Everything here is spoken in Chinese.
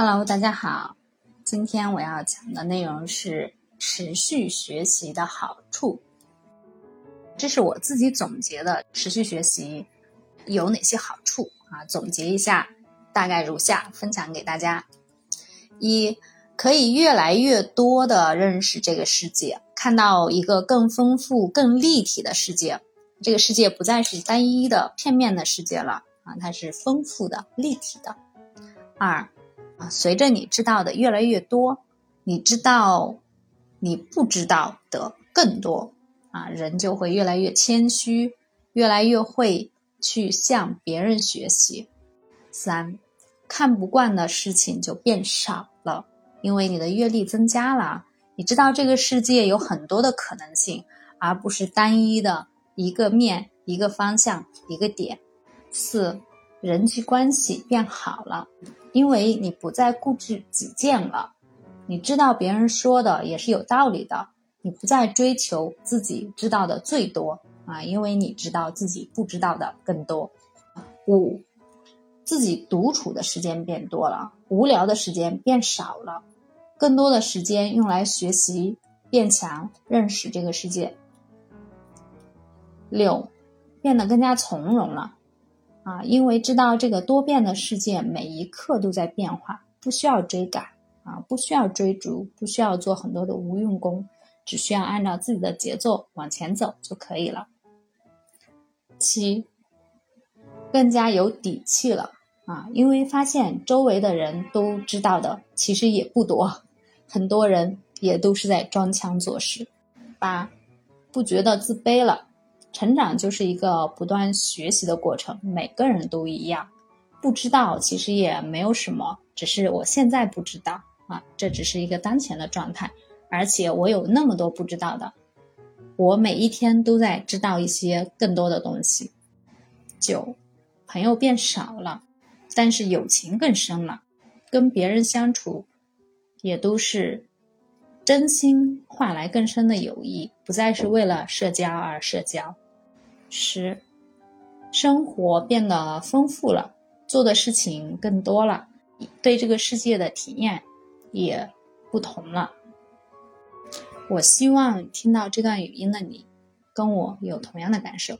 Hello，大家好。今天我要讲的内容是持续学习的好处。这是我自己总结的，持续学习有哪些好处啊？总结一下，大概如下，分享给大家：一，可以越来越多的认识这个世界，看到一个更丰富、更立体的世界。这个世界不再是单一的、片面的世界了啊，它是丰富的、立体的。二。啊，随着你知道的越来越多，你知道你不知道的更多啊，人就会越来越谦虚，越来越会去向别人学习。三，看不惯的事情就变少了，因为你的阅历增加了，你知道这个世界有很多的可能性，而不是单一的一个面、一个方向、一个点。四，人际关系变好了。因为你不再固执己见了，你知道别人说的也是有道理的，你不再追求自己知道的最多啊，因为你知道自己不知道的更多。五，自己独处的时间变多了，无聊的时间变少了，更多的时间用来学习、变强、认识这个世界。六，变得更加从容了。啊，因为知道这个多变的世界每一刻都在变化，不需要追赶啊，不需要追逐，不需要做很多的无用功，只需要按照自己的节奏往前走就可以了。七，更加有底气了啊，因为发现周围的人都知道的其实也不多，很多人也都是在装腔作势。八，不觉得自卑了。成长就是一个不断学习的过程，每个人都一样。不知道其实也没有什么，只是我现在不知道啊，这只是一个当前的状态。而且我有那么多不知道的，我每一天都在知道一些更多的东西。九，朋友变少了，但是友情更深了，跟别人相处也都是。真心换来更深的友谊，不再是为了社交而社交。十，生活变得丰富了，做的事情更多了，对这个世界的体验也不同了。我希望听到这段语音的你，跟我有同样的感受。